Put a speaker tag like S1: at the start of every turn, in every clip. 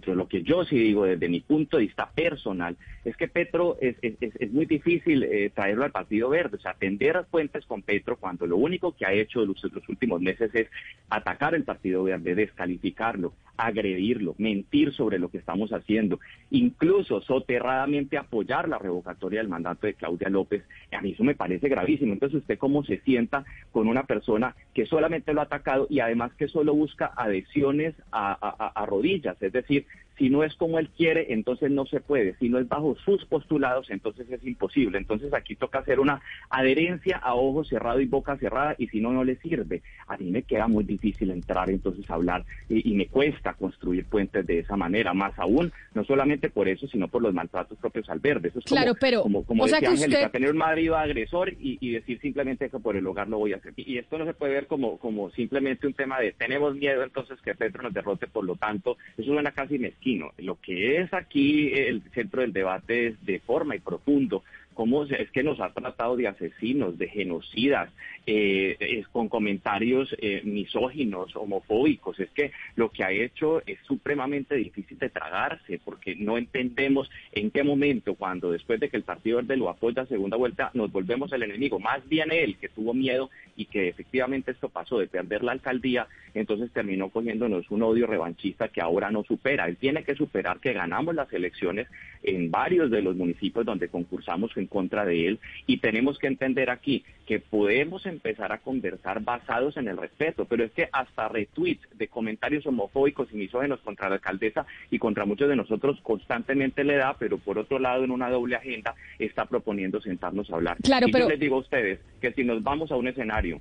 S1: De lo que yo sí digo desde mi punto de vista personal es que Petro es, es, es muy difícil eh, traerlo al Partido Verde, o sea, tender fuentes con Petro cuando lo único que ha hecho los, los últimos meses es atacar el Partido Verde, descalificarlo, agredirlo, mentir sobre lo que estamos haciendo, incluso soterradamente apoyar la revocatoria del mandato de Claudia López. A mí eso me parece gravísimo. Entonces, ¿usted cómo se sienta con una persona que solamente lo ha atacado y además que solo busca adhesiones a, a rodillas? Es decir, si no es como él quiere, entonces no se puede. Si no es bajo sus postulados, entonces es imposible. Entonces aquí toca hacer una adherencia a ojo cerrado y boca cerrada y si no, no le sirve. A mí me queda muy difícil entrar entonces a hablar y, y me cuesta construir puentes de esa manera. Más aún, no solamente por eso, sino por los maltratos propios al verde. Eso es
S2: claro,
S1: como,
S2: pero,
S1: como, como decía Angélica,
S2: usted...
S1: tener un marido agresor y, y, decir simplemente que por el hogar lo voy a hacer. Y, y esto no se puede ver como, como simplemente un tema de tenemos miedo entonces que Petro nos derrote, por lo tanto, eso suena casi mezquino. Lo que es aquí el centro del debate es de forma y profundo cómo es que nos ha tratado de asesinos, de genocidas, eh, es con comentarios eh, misóginos, homofóbicos. Es que lo que ha hecho es supremamente difícil de tragarse, porque no entendemos en qué momento, cuando después de que el Partido Verde lo apoya a segunda vuelta, nos volvemos el enemigo. Más bien él, que tuvo miedo y que efectivamente esto pasó de perder la alcaldía, entonces terminó cogiéndonos un odio revanchista que ahora no supera. Él tiene que superar que ganamos las elecciones en varios de los municipios donde concursamos en contra de él y tenemos que entender aquí que podemos empezar a conversar basados en el respeto, pero es que hasta retweets de comentarios homofóbicos y misógenos contra la alcaldesa y contra muchos de nosotros constantemente le da, pero por otro lado en una doble agenda está proponiendo sentarnos a hablar.
S2: Claro,
S1: y
S2: pero...
S1: yo les digo a ustedes que si nos vamos a un escenario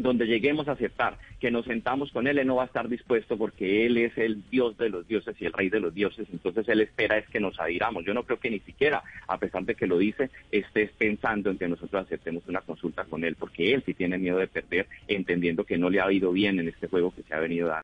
S1: donde lleguemos a aceptar que nos sentamos con él, él no va a estar dispuesto porque él es el dios de los dioses y el rey de los dioses, entonces él espera es que nos adhiramos. Yo no creo que ni siquiera, a pesar de que lo dice, estés pensando en que nosotros aceptemos una consulta con él, porque él sí tiene miedo de perder, entendiendo que no le ha ido bien en este juego que se ha venido dando.